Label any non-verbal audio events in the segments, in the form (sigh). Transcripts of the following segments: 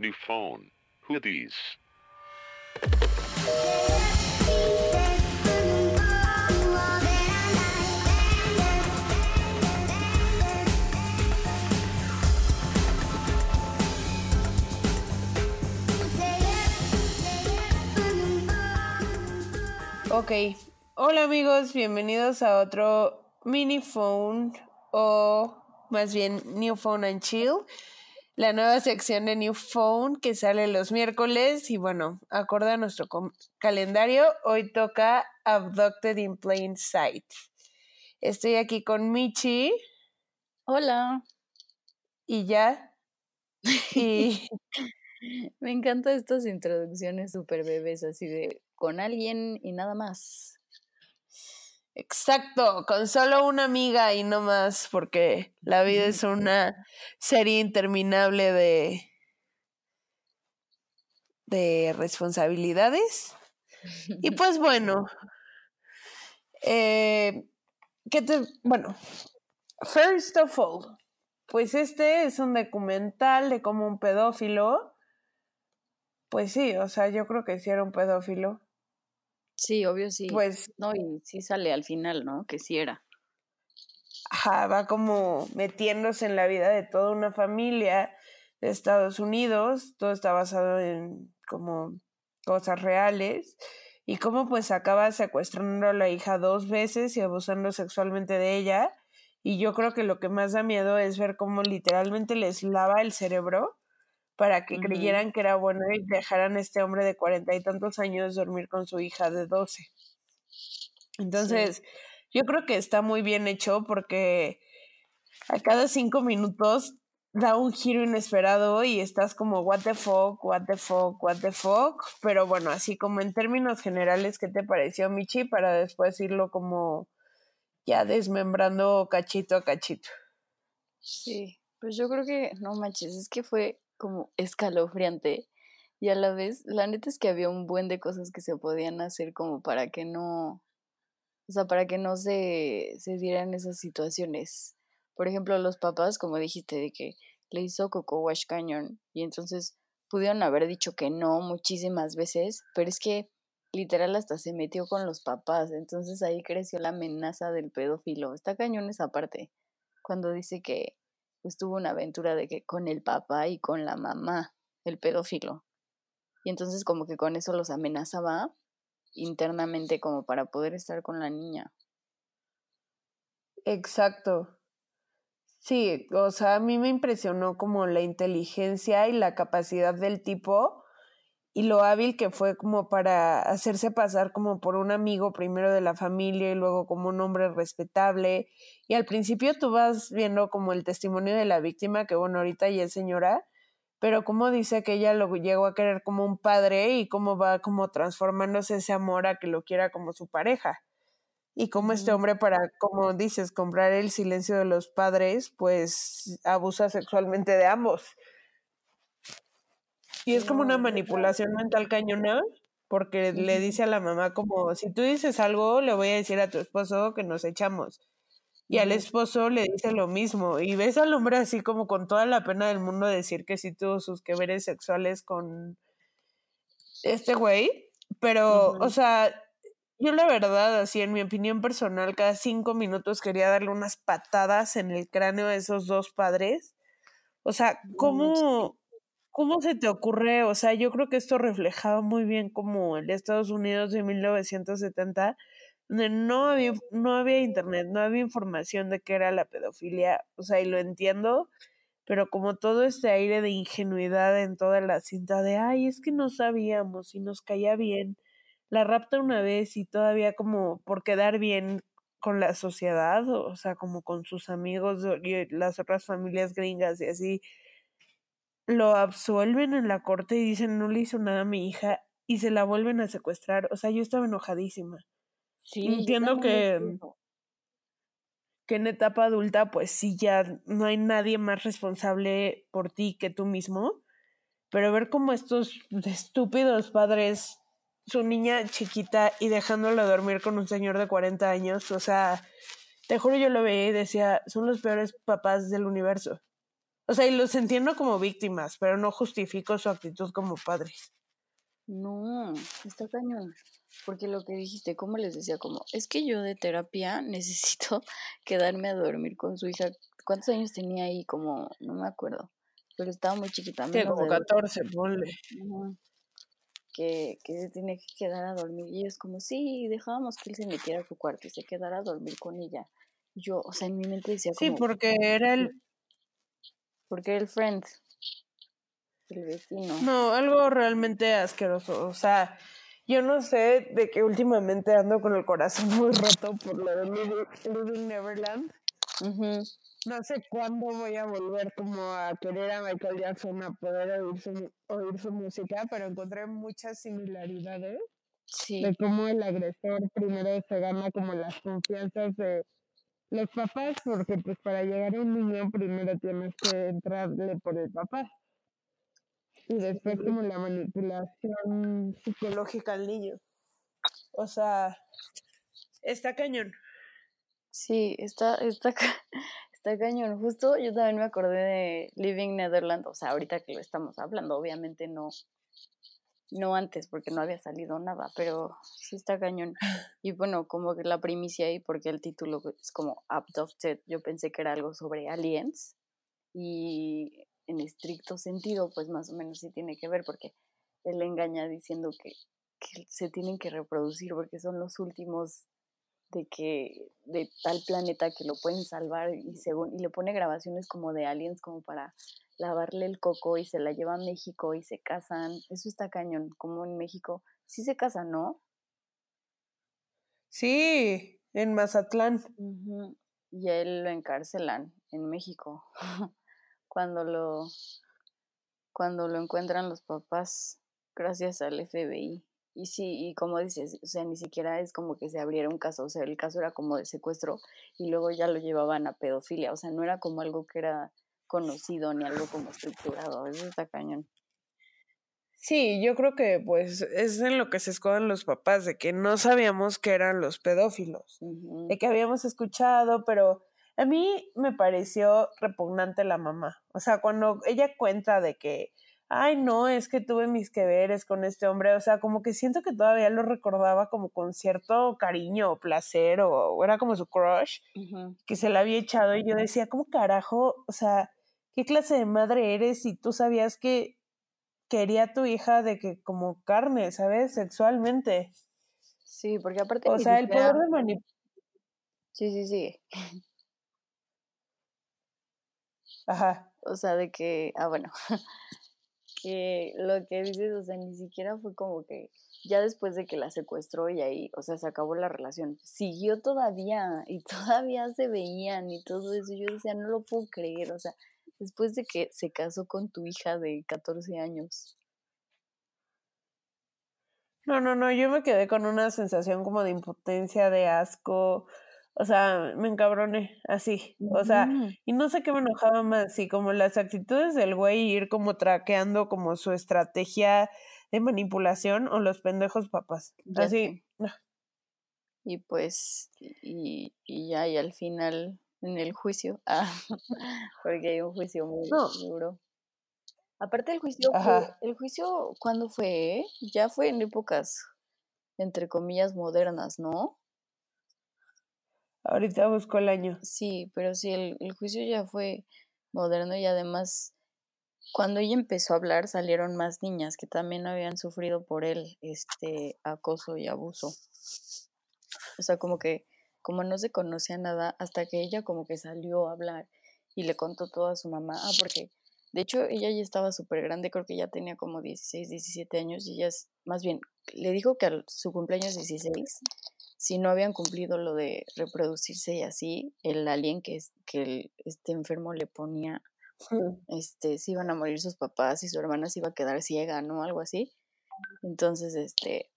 New phone. Who these? Ok, hola amigos, bienvenidos a otro mini phone o más bien New Phone and Chill, la nueva sección de New Phone que sale los miércoles y bueno, acorde a nuestro calendario, hoy toca Abducted in Plain Sight. Estoy aquí con Michi. Hola. Y ya. Y (laughs) me encantan estas introducciones super bebés así de con alguien y nada más. Exacto, con solo una amiga y no más, porque la vida es una serie interminable de, de responsabilidades. Y (laughs) pues bueno, eh, ¿qué te, bueno, first of all, pues este es un documental de cómo un pedófilo, pues sí, o sea, yo creo que sí era un pedófilo, Sí, obvio sí. Pues. No, y sí sale al final, ¿no? Que sí era. Ajá, va como metiéndose en la vida de toda una familia de Estados Unidos. Todo está basado en como cosas reales. Y cómo pues acaba secuestrando a la hija dos veces y abusando sexualmente de ella. Y yo creo que lo que más da miedo es ver cómo literalmente les lava el cerebro para que creyeran que era bueno y dejaran a este hombre de cuarenta y tantos años dormir con su hija de doce. Entonces, yo creo que está muy bien hecho porque a cada cinco minutos da un giro inesperado y estás como what the fuck, what the fuck, what the fuck. Pero bueno, así como en términos generales, ¿qué te pareció, Michi? Para después irlo como ya desmembrando cachito a cachito. Sí, pues yo creo que, no manches, es que fue como escalofriante y a la vez, la neta es que había un buen de cosas que se podían hacer como para que no, o sea, para que no se, se dieran esas situaciones. Por ejemplo, los papás, como dijiste, de que le hizo Coco Wash Canyon y entonces pudieron haber dicho que no muchísimas veces, pero es que literal hasta se metió con los papás, entonces ahí creció la amenaza del pedófilo. Está cañón esa parte, cuando dice que pues tuvo una aventura de que con el papá y con la mamá, el pedófilo. Y entonces como que con eso los amenazaba internamente como para poder estar con la niña. Exacto. Sí, o sea, a mí me impresionó como la inteligencia y la capacidad del tipo y lo hábil que fue como para hacerse pasar como por un amigo primero de la familia y luego como un hombre respetable. Y al principio tú vas viendo como el testimonio de la víctima, que bueno, ahorita ya es señora, pero como dice que ella lo llegó a querer como un padre y cómo va como transformándose ese amor a que lo quiera como su pareja. Y como este hombre para, como dices, comprar el silencio de los padres, pues abusa sexualmente de ambos. Y es como una manipulación mental cañona, porque le dice a la mamá como, si tú dices algo, le voy a decir a tu esposo que nos echamos. Y al esposo le dice lo mismo. Y ves al hombre así como con toda la pena del mundo decir que sí tuvo sus que veres sexuales con este güey. Pero, o sea, yo la verdad, así en mi opinión personal, cada cinco minutos quería darle unas patadas en el cráneo a esos dos padres. O sea, ¿cómo, ¿Cómo se te ocurre? O sea, yo creo que esto reflejaba muy bien como el Estados Unidos de 1970, donde no había, no había internet, no había información de qué era la pedofilia, o sea, y lo entiendo, pero como todo este aire de ingenuidad en toda la cinta de, ay, es que no sabíamos y nos caía bien, la rapta una vez y todavía como por quedar bien con la sociedad, o sea, como con sus amigos y las otras familias gringas y así, lo absuelven en la corte y dicen no le hizo nada a mi hija y se la vuelven a secuestrar. O sea, yo estaba enojadísima. Sí, Entiendo que, que en etapa adulta, pues sí, ya no hay nadie más responsable por ti que tú mismo. Pero ver cómo estos estúpidos padres, su niña chiquita y dejándolo dormir con un señor de 40 años, o sea, te juro yo lo veía y decía, son los peores papás del universo. O sea, y los entiendo como víctimas, pero no justifico su actitud como padres. No, está cañón. Porque lo que dijiste, como les decía, como, es que yo de terapia (laughs) necesito quedarme a dormir con su hija. ¿Cuántos años tenía ahí? Como, no me acuerdo. Pero estaba muy chiquita. Sí, menos como de- 14, ponle. Que, que se tiene que quedar a dormir. Y es como, sí, dejábamos que él se metiera a su cuarto y se quedara a dormir con ella. Yo, o sea, en mi mente decía Sí, como, porque era el... porque el friend, el vecino. No, algo realmente asqueroso. O sea, yo no sé de que últimamente ando con el corazón (laughs) muy roto por lo de Living, Neverland. No sé cuándo voy a volver como a querer a Michael Jackson, a poder oír su, oír su música, pero encontré muchas similaridades Sí, de cómo el agresor primero se gana como las confianzas de los papás, porque pues para llegar a un niño primero tienes que entrarle por el papá. Y después como la manipulación psicológica al niño. O sea, está cañón. sí, está, está, (laughs) está cañón. Justo yo también me acordé de Living Netherland, o sea, ahorita que lo estamos hablando, obviamente no, no antes, porque no había salido nada, pero sí está cañón. Y bueno, como que la primicia ahí, porque el título es como Abducted, yo pensé que era algo sobre aliens, y en estricto sentido, pues más o menos sí tiene que ver, porque él engaña diciendo que, que se tienen que reproducir, porque son los últimos de que de tal planeta que lo pueden salvar y según y le pone grabaciones como de aliens como para lavarle el coco y se la lleva a México y se casan. Eso está cañón, como en México sí se casan, ¿no? Sí, en Mazatlán. Y a él lo encarcelan en México (laughs) cuando lo cuando lo encuentran los papás gracias al FBI. Y sí, y como dices, o sea, ni siquiera es como que se abriera un caso, o sea, el caso era como de secuestro y luego ya lo llevaban a pedofilia, o sea, no era como algo que era conocido ni algo como estructurado, eso está cañón. Sí, yo creo que pues es en lo que se esconden los papás, de que no sabíamos que eran los pedófilos, de que habíamos escuchado, pero a mí me pareció repugnante la mamá. O sea, cuando ella cuenta de que, ay, no, es que tuve mis que veres con este hombre, o sea, como que siento que todavía lo recordaba como con cierto cariño o placer, o, o era como su crush, que se la había echado, y yo decía, ¿cómo carajo? O sea, ¿qué clase de madre eres si tú sabías que quería a tu hija de que como carne, ¿sabes? Sexualmente. Sí, porque aparte O sea, el poder de manip... Sí, sí, sí. Ajá. O sea, de que, ah, bueno, (laughs) que lo que dices, o sea, ni siquiera fue como que ya después de que la secuestró y ahí, o sea, se acabó la relación, siguió todavía y (laughs) todavía se veían y todo eso. Yo decía, no lo puedo creer, o sea, después de que se casó con tu hija de 14 años. No, no, no, yo me quedé con una sensación como de impotencia, de asco. O sea, me encabroné, así. O sea, y no sé qué me enojaba más, sí, como las actitudes del güey ir como traqueando como su estrategia de manipulación o los pendejos papás. Así. Y pues, y, y ya, y al final, en el juicio, ah, (laughs) porque hay un juicio muy No. duro. Aparte el juicio, fue- el juicio, ¿cuándo fue? eh? Ya fue en épocas, entre comillas, modernas, ¿no? Ahorita busco el año. Sí, pero sí, el, el juicio ya fue moderno y además, cuando ella empezó a hablar, salieron más niñas que también habían sufrido por él, este, acoso y abuso. O sea, como que, como no se conocía nada, hasta que ella como que salió a hablar y le contó todo a su mamá. Ah, porque, de hecho, ella ya estaba súper grande, creo que ya tenía como 16, 17 años y ella es, más bien, le dijo que a su cumpleaños 16, si no habían cumplido lo de reproducirse y así, el alien que, es, que el, este enfermo le ponía, este, se iban a morir sus papás y su hermana se iba a quedar ciega, ¿no? Algo así. Entonces, este,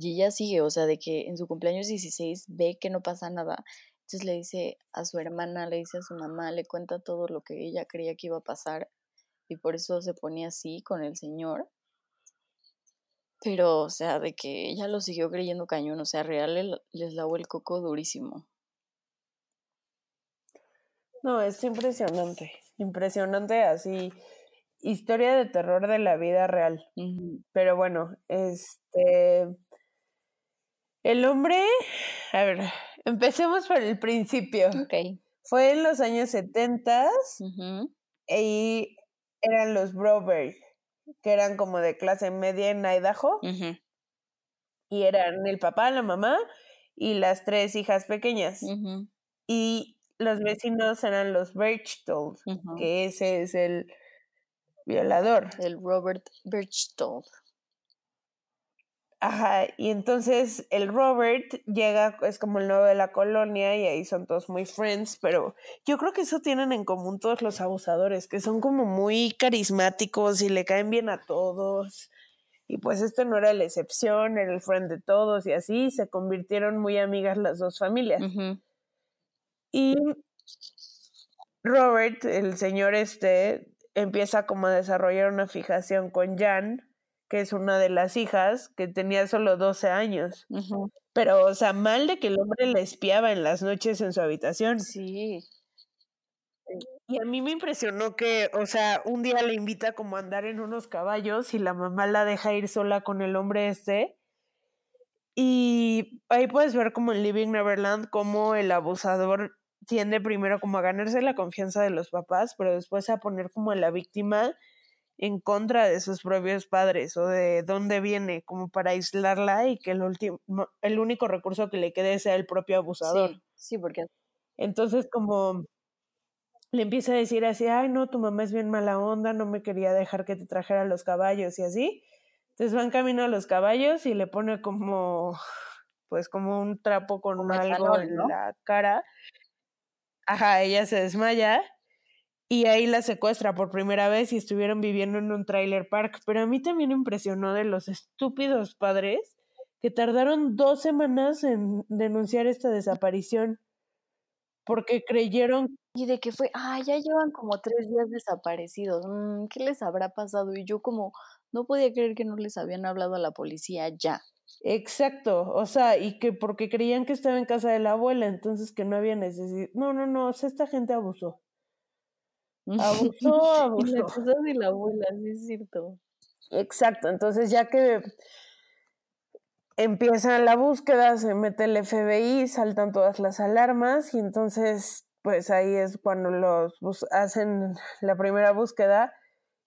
y ella sigue, o sea, de que en su cumpleaños 16 ve que no pasa nada. Entonces le dice a su hermana, le dice a su mamá, le cuenta todo lo que ella creía que iba a pasar y por eso se ponía así con el señor. Pero, o sea, de que ella lo siguió creyendo cañón, o sea, real le- les lavó el coco durísimo. No, es impresionante. impresionante, así, historia de terror de la vida real. Pero bueno, este, el hombre, a ver, empecemos por el principio. Ok. Fue en los años 70 y eran los Broberg, que eran como de clase media en Idaho. Y eran el papá, la mamá y las tres hijas pequeñas. Y los vecinos eran los Birchtold, que ese es el violador. El Robert Birchtold. Ajá, y entonces el Robert llega, es como el nuevo de la colonia y ahí son todos muy friends, pero yo creo que eso tienen en común todos los abusadores, que son como muy carismáticos y le caen bien a todos. Y pues esto no era la excepción, era el friend de todos y así se convirtieron muy amigas las dos familias. Y Robert, el señor este, empieza como a desarrollar una fijación con Jan, que es una de las hijas, que tenía solo 12 años. Pero, o sea, mal de que el hombre la espiaba en las noches en su habitación. Sí. Y a mí me impresionó que, o sea, un día le invita como a andar en unos caballos y la mamá la deja ir sola con el hombre este. Y ahí puedes ver como en Living Neverland cómo el abusador tiende primero como a ganarse la confianza de los papás, pero después a poner como a la víctima en contra de sus propios padres o de dónde viene, como para aislarla y que el, último, el único recurso que le quede sea el propio abusador. Sí, sí, porque... Entonces como le empieza a decir así, ay no, tu mamá es bien mala onda, no me quería dejar que te trajera los caballos y así. Entonces van camino a los caballos y le pone como, pues como un trapo con algo en la cara. Ajá, ella se desmaya y ahí la secuestra por primera vez y estuvieron viviendo en un trailer park. Pero a mí también impresionó de los estúpidos padres que tardaron dos semanas en denunciar esta desaparición porque creyeron... Y de que fue, ah, ya llevan como tres días desaparecidos, mm, ¿qué les habrá pasado? Y yo como no podía creer que no les habían hablado a la policía ya. Exacto, o sea, y que porque creían que estaba en casa de la abuela, entonces que no había necesidad. No, no, no, o sea, esta gente abusó. Abusó, abusó. (laughs) y la cosa de la abuela, sí es cierto. Exacto, entonces ya que empieza la búsqueda, se mete el FBI, saltan todas las alarmas y entonces pues ahí es cuando los hacen la primera búsqueda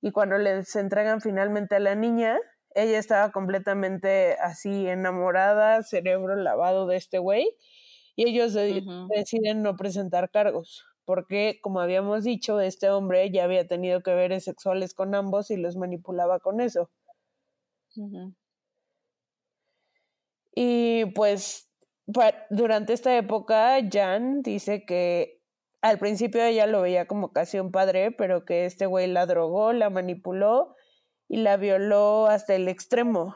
y cuando les entregan finalmente a la niña, ella estaba completamente así enamorada, cerebro lavado de este güey y ellos deciden no presentar cargos porque como habíamos dicho, este hombre ya había tenido que veres sexuales con ambos y los manipulaba con eso. Y pues durante esta época, Jan dice que al principio ella lo veía como casi un padre, pero que este güey la drogó, la manipuló y la violó hasta el extremo.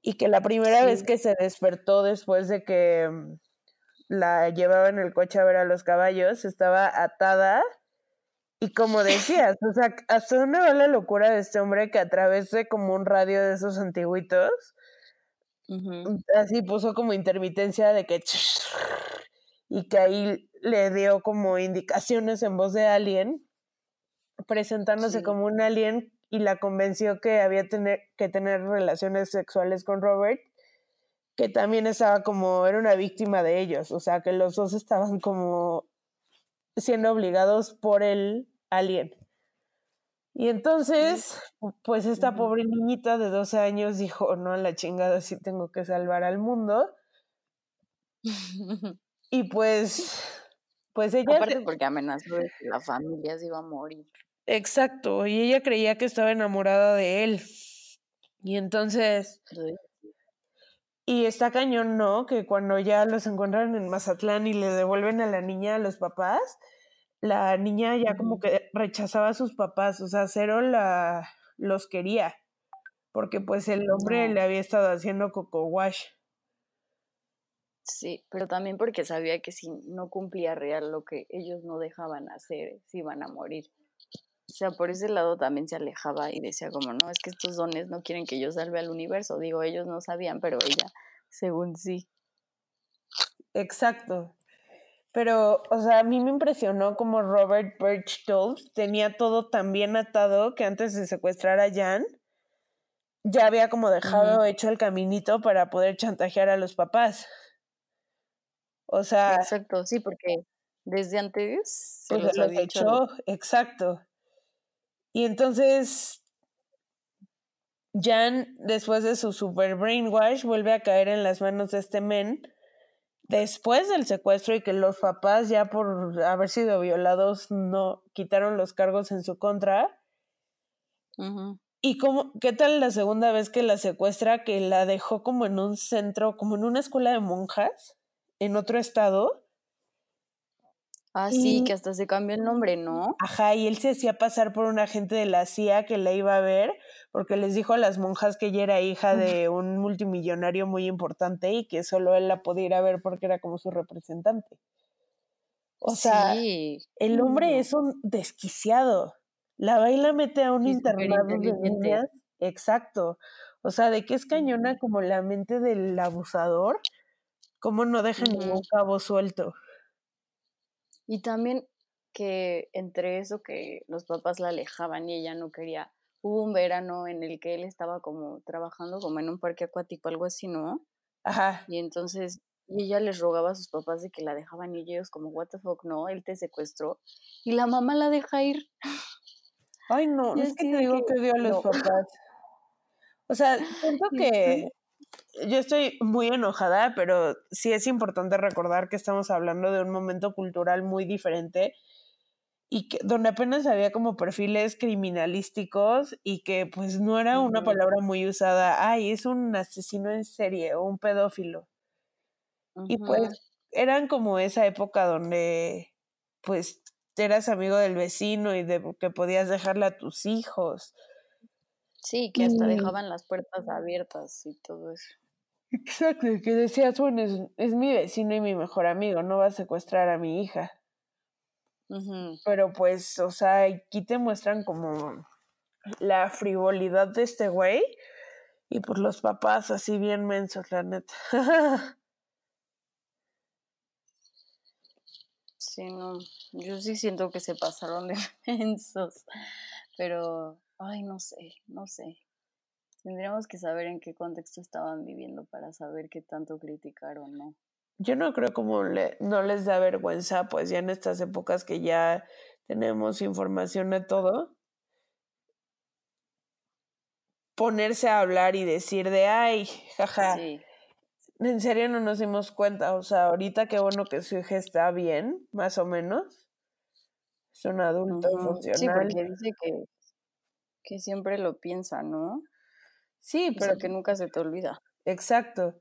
Y que la primera vez que se despertó después de que la llevaba en el coche a ver a los caballos, estaba atada. Y como decías, o sea, hasta dónde va la locura de este hombre que a través de como un radio de esos antiguitos, así puso como intermitencia de que y que ahí le dio como indicaciones en voz de alien, presentándose como un alien y la convenció que había tener, que tener relaciones sexuales con Robert que también estaba como, era una víctima de ellos, o sea, que los dos estaban como siendo obligados por el alien. Y entonces, pues esta pobre niñita de 12 años dijo, no, a la chingada, sí tengo que salvar al mundo. (laughs) y pues, pues ella... Aparte porque amenazó de que la familia se iba a morir. Exacto, y ella creía que estaba enamorada de él. Y entonces, y está cañón, ¿no? Que cuando ya los encuentran en Mazatlán y le devuelven a la niña a los papás, la niña ya como que rechazaba a sus papás, o sea, cero la, los quería, porque pues el hombre le había estado haciendo coco wash. Sí, pero también porque sabía que si no cumplía real lo que ellos no dejaban hacer, se iban a morir. O sea, por ese lado también se alejaba y decía como, no, es que estos dones no quieren que yo salve al universo. Digo, ellos no sabían, pero ella, según sí. Exacto. Pero, o sea, a mí me impresionó como Robert Birchtold tenía todo tan bien atado que antes de secuestrar a Jan, ya había como dejado hecho el caminito para poder chantajear a los papás. O sea. Exacto, sí, porque desde antes se pues, los, había hecho. Exacto. Y entonces Jan, después de su super brainwash, vuelve a caer en las manos de este men después del secuestro y que los papás ya por haber sido violados no quitaron los cargos en su contra. ¿Y cómo, qué tal la segunda vez que la secuestra que la dejó como en un centro, como en una escuela de monjas en otro estado? Ah, sí, que hasta se cambió el nombre, ¿no? Ajá, y él se hacía pasar por un agente de la CIA que la iba a ver, porque les dijo a las monjas que ella era hija de un multimillonario muy importante y que solo él la podía ir a ver porque era como su representante. O sea, el hombre es un desquiciado. La baila mete a un internado de niñas. Exacto. O sea, de que es cañona como la mente del abusador, cómo no deja ningún cabo suelto. Y también que entre eso que los papás la alejaban y ella no quería, hubo un verano en el que él estaba como trabajando como en un parque acuático, algo así, ¿no? Ajá. Y entonces y ella les rogaba a sus papás de que la dejaban y ellos como, what the fuck, no, él te secuestró. Y la mamá la deja ir. Ay, no, es que te digo que, dio a los papás. O sea, siento (laughs) que yo estoy muy enojada, pero sí es importante recordar que estamos hablando de un momento cultural muy diferente y que donde apenas había como perfiles criminalísticos y que pues no era una palabra muy usada, ay, es un asesino en serie o un pedófilo. Y pues eran como esa época donde pues eras amigo del vecino y de que podías dejarle a tus hijos. Sí, que hasta dejaban las puertas abiertas y todo eso. Exacto, que decías, bueno, es, mi vecino y mi mejor amigo, no va a secuestrar a mi hija. Pero pues, o sea, aquí te muestran como la frivolidad de este güey y por pues, los papás así bien mensos, la neta. (laughs) sí, no, yo sí siento que se pasaron de (laughs) mensos, pero, ay, no sé, no sé. Tendríamos que saber en qué contexto estaban viviendo para saber qué tanto criticaron, ¿no? Yo no creo como le, no les da vergüenza, pues ya en estas épocas que ya tenemos información de todo, ponerse a hablar y decir de, ay, jaja, en serio no nos dimos cuenta, o sea, ahorita qué bueno que su hija está bien, más o menos, es un adulto funcional. Sí, porque dice que, que siempre lo piensa, ¿no? Sí, pero que nunca se te olvida. Exacto.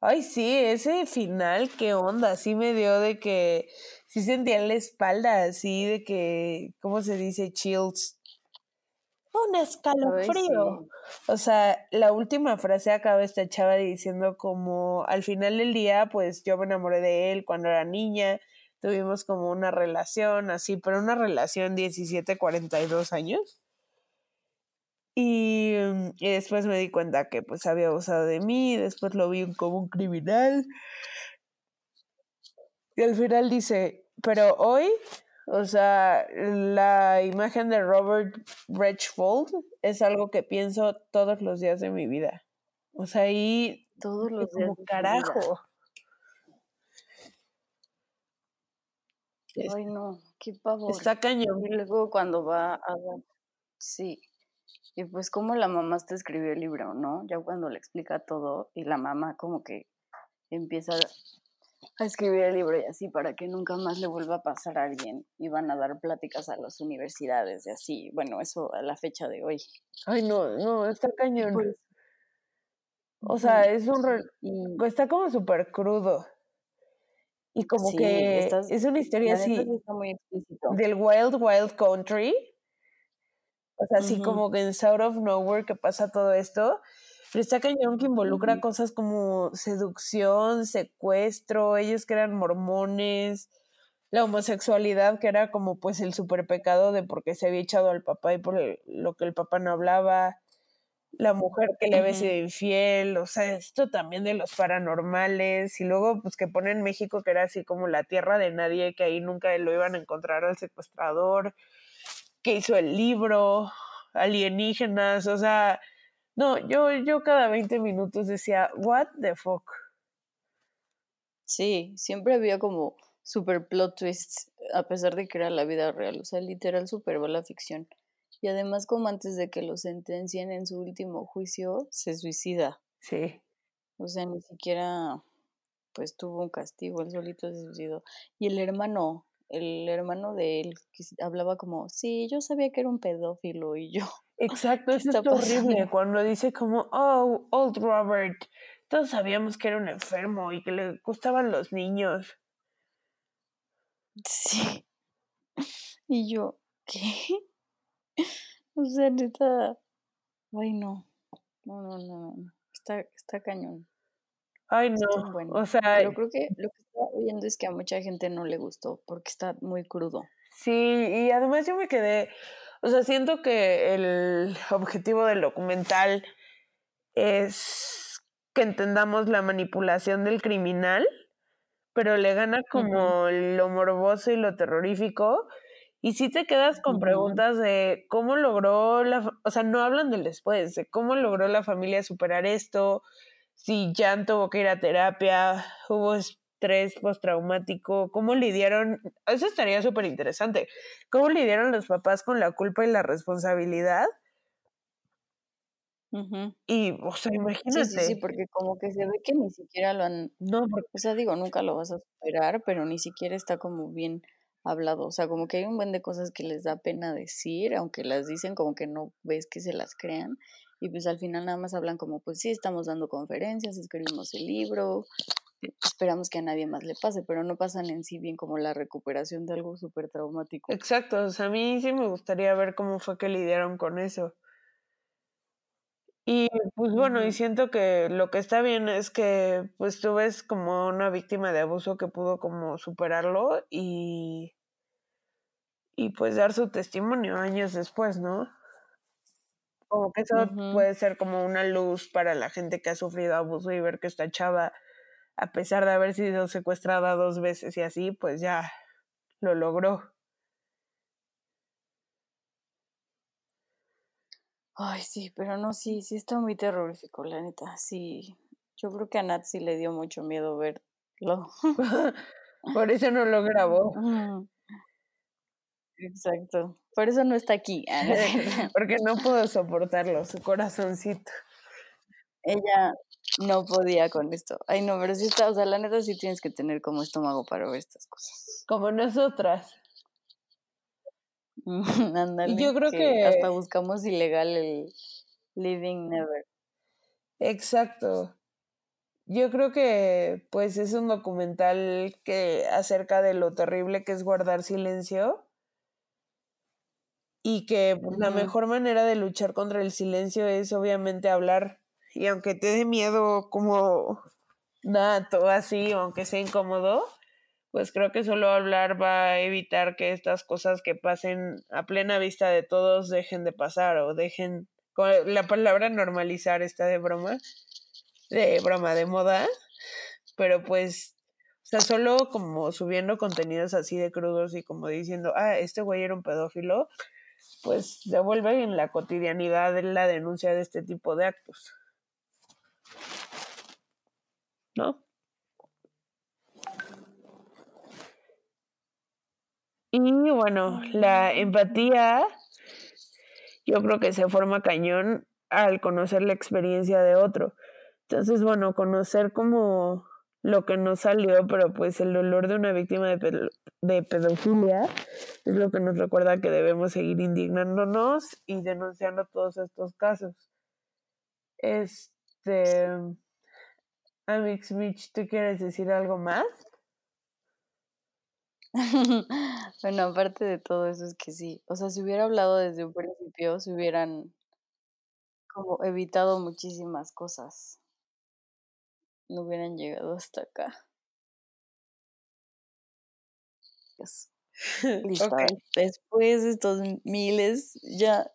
Ay, sí, ese final, qué onda, sí me dio de que sí sentía en la espalda, así de que, ¿cómo se dice? Chills. Un escalofrío. O sea, la última frase acaba esta chava diciendo como, al final del día, pues yo me enamoré de él cuando era niña, tuvimos como una relación así, pero una relación 17, 42 años. Y, mm, y, después me di cuenta que pues había abusado de mí, después lo vi como un criminal. Y al final dice, pero hoy, o sea, la imagen de Robert Bridgefold es algo que pienso todos los días de mi vida. O sea, ahí todos los días como carajo. Ay, no, qué pavor. Está cañón. Y luego cuando va a... Sí, y pues como la mamá te escribió el libro, ¿no? Ya cuando le explica todo y la mamá como que empieza a escribir el libro y así para que nunca más le vuelva a pasar a alguien y van a dar pláticas a las universidades y así, bueno, eso a la fecha de hoy. Ay, no, no, está cañón. Pues o sea, es un... Está como súper crudo. Y como que es una historia así del Wild Wild Country o sea, así como que en South of Nowhere que pasa todo esto. Pero está cañón que involucra cosas como seducción, secuestro, ellos que eran mormones, la homosexualidad que era como pues el super pecado de porque se había echado al papá y por lo que el papá no hablaba. la mujer que le había sido infiel, o sea, esto también de los paranormales, y luego pues que pone en México que era así como la tierra de nadie, que ahí nunca lo iban a encontrar al secuestrador, que hizo el libro, alienígenas, o sea, no, yo, yo cada 20 minutos decía, what the fuck. Sí, siempre había como super plot twists, a pesar de que era la vida real, o sea, literal superó la ficción. Y además, como antes de que lo sentencien en su último juicio, se suicida. Sí. O sea, ni siquiera pues tuvo un castigo, él solito se suicidó. Y el hermano, el hermano de él, que hablaba como, sí, yo sabía que era un pedófilo y yo. Exacto, (laughs) eso es horrible cuando dice como, oh, old Robert, todos sabíamos que era un enfermo y que le gustaban los niños. Sí. (laughs) Y yo, ¿qué? (laughs) O sea, neta. Ay, no. No, no, no, no. Está, está cañón. Ay, no. O sea. Pero creo que lo que estaba viendo es que a mucha gente no le gustó porque está muy crudo. Sí, y además yo me quedé. O sea, siento que el objetivo del documental es que entendamos la manipulación del criminal, pero le gana como lo morboso y lo terrorífico y si te quedas con preguntas de cómo logró la, o sea, no hablan del después, de cómo logró la familia superar esto, si Jan tuvo que ir a terapia, hubo estrés postraumático, cómo lidiaron, eso estaría súper interesante, cómo lidiaron los papás con la culpa y la responsabilidad. Y, o sea, imagínate. Sí, sí, sí, porque como que se ve que ni siquiera lo han. No, porque... O sea, digo, nunca lo vas a superar, pero ni siquiera está como bien hablado. O sea, como que hay un buen de cosas que les da pena decir, aunque las dicen como que no ves que se las crean. Y pues al final nada más hablan como, pues sí, estamos dando conferencias, escribimos el libro, esperamos que a nadie más le pase, pero no pasan en sí bien como la recuperación de algo súper traumático. Exacto, o sea, a mí sí me gustaría ver cómo fue que lidiaron con eso. Y pues bueno, y siento que lo que está bien es que pues tú ves como una víctima de abuso que pudo como superarlo y y pues dar su testimonio años después, ¿no? Como que eso puede ser como una luz para la gente que ha sufrido abuso y ver que esta chava, a pesar de haber sido secuestrada dos veces y así, pues ya lo logró. Ay, sí, pero no, sí, sí está muy terrorífico, la neta. Sí, yo creo que a Nat sí le dio mucho miedo verlo. (laughs) Por eso no lo grabó. Exacto. Por eso no está aquí. (laughs) Porque no puedo soportarlo, su corazoncito. Ella no podía con esto. Ay, no, pero sí está, o sea, la neta sí tienes que tener como estómago para ver estas cosas. Como nosotras. (laughs) y yo creo que, hasta buscamos ilegal el Living Never. Exacto. Yo creo que pues es un documental que acerca de lo terrible que es guardar silencio y que pues, la mejor manera de luchar contra el silencio es obviamente hablar y aunque te dé miedo como nato así, aunque sea incómodo, pues creo que solo hablar va a evitar que estas cosas que pasen a plena vista de todos dejen de pasar o dejen la palabra normalizar está de broma, de broma de moda, pero pues o sea, solo como subiendo contenidos así de crudos y como diciendo, ah, este güey era un pedófilo, pues se en la cotidianidad la denuncia de este tipo de actos. ¿No? Y bueno, la empatía yo creo que se forma cañón al conocer la experiencia de otro. Entonces, bueno, conocer como lo que nos salió, pero pues el dolor de una víctima de pedofilia es lo que nos recuerda que debemos seguir indignándonos y denunciando todos estos casos. Este, Amix Mitch, ¿tú quieres decir algo más? (laughs) bueno, aparte de todo eso es que sí, o sea, si hubiera hablado desde un principio, se hubieran como evitado muchísimas cosas no hubieran llegado hasta acá. (laughs) Listo. Después de estos miles, ya,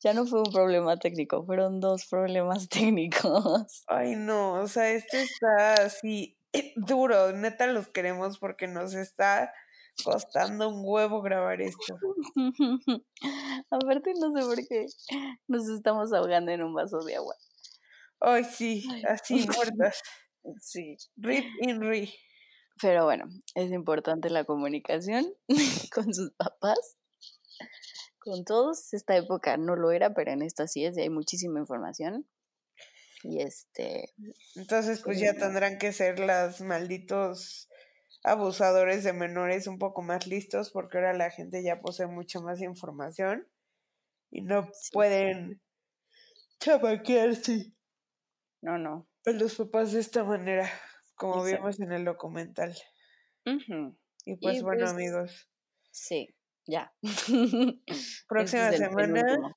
ya no fue un problema técnico, fueron dos problemas (laughs) técnicos. Ay, no, o sea, esto está así duro, neta los queremos porque nos está costando un huevo grabar esto. (laughs) Aparte, no sé por qué nos estamos ahogando en un vaso de agua. Ay, sí, así muertas. Sí. Rip in re. Pero bueno, es importante la comunicación (laughs) con sus papás. Con todos, esta época no lo era, pero en esta sí es y hay muchísima información. Y este. Entonces, pues ya tendrán que ser las malditos abusadores de menores un poco más listos, porque ahora la gente ya posee mucha más información y no pueden chamaquearse. No, no. A los papás de esta manera, como vimos en el documental. Y pues Y, bueno, pues, amigos, Sí, ya. próxima (laughs) Este es el semana, penúltimo.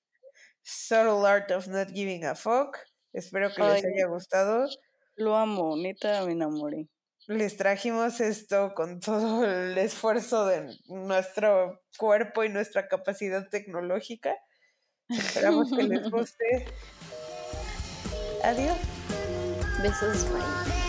Subtle Art of Not Giving a Fuck. Espero que les Ay. haya gustado. Lo amo, neta, me enamoré. Les trajimos esto con todo el esfuerzo de nuestro cuerpo y nuestra capacidad tecnológica. Esperamos que les (laughs) guste. Adiós. Besos, bye.